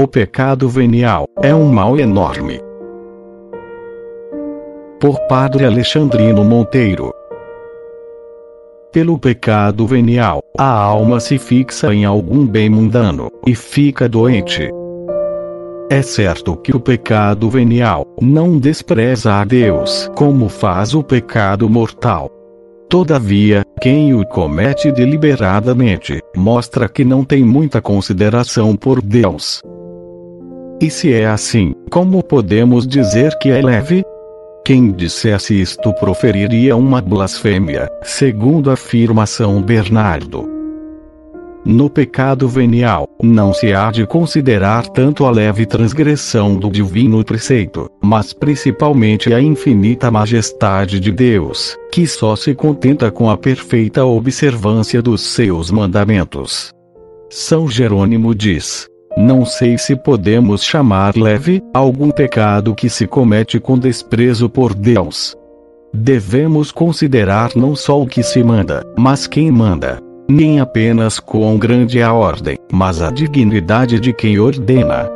O pecado venial é um mal enorme. Por Padre Alexandrino Monteiro. Pelo pecado venial, a alma se fixa em algum bem mundano e fica doente. É certo que o pecado venial não despreza a Deus como faz o pecado mortal. Todavia, quem o comete deliberadamente mostra que não tem muita consideração por Deus. E se é assim, como podemos dizer que é leve? Quem dissesse isto proferiria uma blasfêmia, segundo a afirmação Bernardo. No pecado venial, não se há de considerar tanto a leve transgressão do divino preceito, mas principalmente a infinita majestade de Deus, que só se contenta com a perfeita observância dos seus mandamentos. São Jerônimo diz: não sei se podemos chamar leve algum pecado que se comete com desprezo por Deus. Devemos considerar não só o que se manda, mas quem manda. Nem apenas quão grande a ordem, mas a dignidade de quem ordena.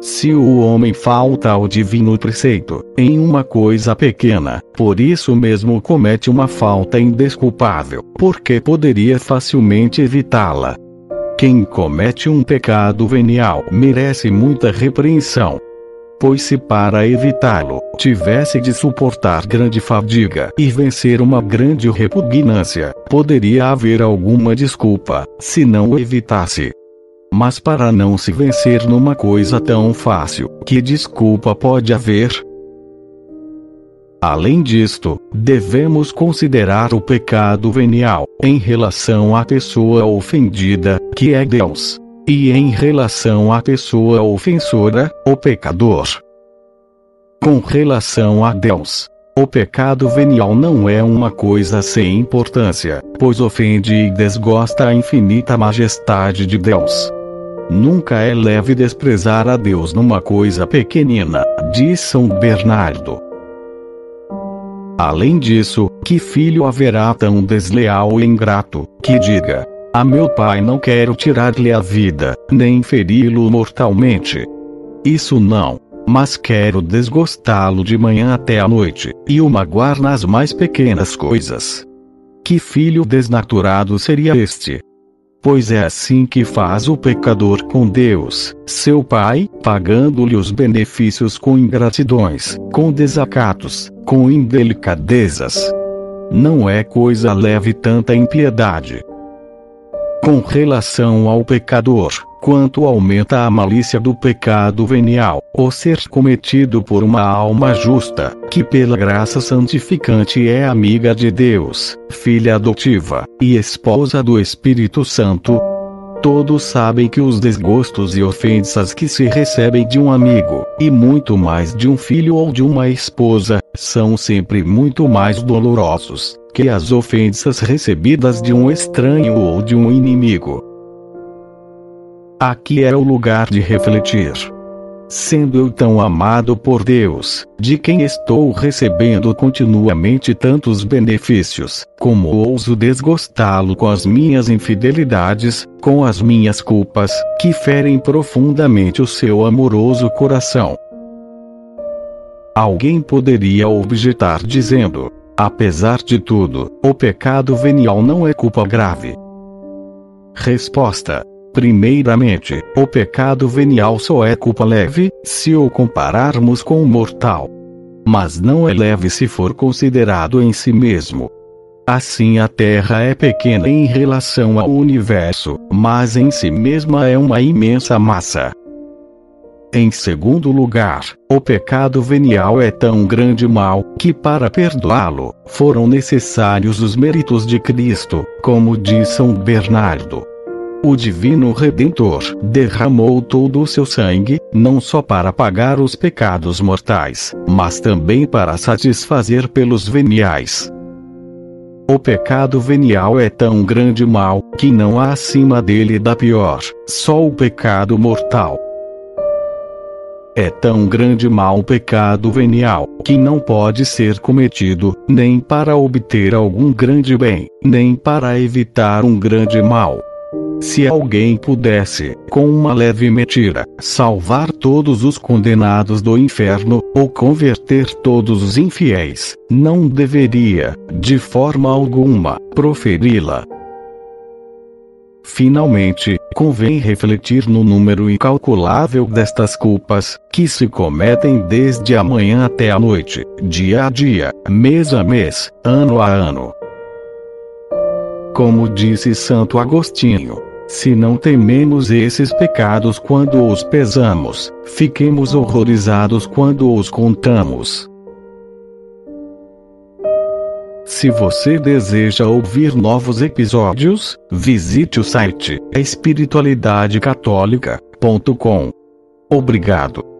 Se o homem falta ao divino preceito, em uma coisa pequena, por isso mesmo comete uma falta indesculpável, porque poderia facilmente evitá-la. Quem comete um pecado venial merece muita repreensão. Pois se para evitá-lo, tivesse de suportar grande fadiga e vencer uma grande repugnância, poderia haver alguma desculpa, se não o evitasse. Mas para não se vencer numa coisa tão fácil, que desculpa pode haver? Além disto, devemos considerar o pecado venial em relação à pessoa ofendida, que é Deus, e em relação à pessoa ofensora, o pecador. Com relação a Deus, o pecado venial não é uma coisa sem importância, pois ofende e desgosta a infinita majestade de Deus. Nunca é leve desprezar a Deus numa coisa pequenina, diz São Bernardo. Além disso, que filho haverá tão desleal e ingrato, que diga: A meu pai não quero tirar-lhe a vida, nem feri-lo mortalmente. Isso não. Mas quero desgostá-lo de manhã até a noite, e o magoar nas mais pequenas coisas. Que filho desnaturado seria este? Pois é assim que faz o pecador com Deus, seu Pai, pagando-lhe os benefícios com ingratidões, com desacatos, com indelicadezas. Não é coisa leve tanta impiedade. Com relação ao pecador, quanto aumenta a malícia do pecado venial, o ser cometido por uma alma justa, que pela graça santificante é amiga de Deus, filha adotiva, e esposa do Espírito Santo. Todos sabem que os desgostos e ofensas que se recebem de um amigo, e muito mais de um filho ou de uma esposa, são sempre muito mais dolorosos que as ofensas recebidas de um estranho ou de um inimigo. Aqui é o lugar de refletir. Sendo eu tão amado por Deus, de quem estou recebendo continuamente tantos benefícios, como ouso desgostá-lo com as minhas infidelidades, com as minhas culpas, que ferem profundamente o seu amoroso coração. Alguém poderia objetar dizendo: apesar de tudo, o pecado venial não é culpa grave. Resposta: Primeiramente, o pecado venial só é culpa leve, se o compararmos com o mortal. Mas não é leve se for considerado em si mesmo. Assim a Terra é pequena em relação ao universo, mas em si mesma é uma imensa massa. Em segundo lugar, o pecado venial é tão grande mal que para perdoá-lo foram necessários os méritos de Cristo, como diz São Bernardo. O Divino Redentor derramou todo o seu sangue, não só para pagar os pecados mortais, mas também para satisfazer pelos veniais. O pecado venial é tão grande mal que não há acima dele da pior, só o pecado mortal. É tão grande mal o pecado venial, que não pode ser cometido, nem para obter algum grande bem, nem para evitar um grande mal. Se alguém pudesse, com uma leve mentira, salvar todos os condenados do inferno, ou converter todos os infiéis, não deveria, de forma alguma, proferi-la. Finalmente, convém refletir no número incalculável destas culpas, que se cometem desde a manhã até a noite, dia a dia, mês a mês, ano a ano. Como disse Santo Agostinho, se não tememos esses pecados quando os pesamos, fiquemos horrorizados quando os contamos. Se você deseja ouvir novos episódios, visite o site espiritualidadecatólica.com. Obrigado.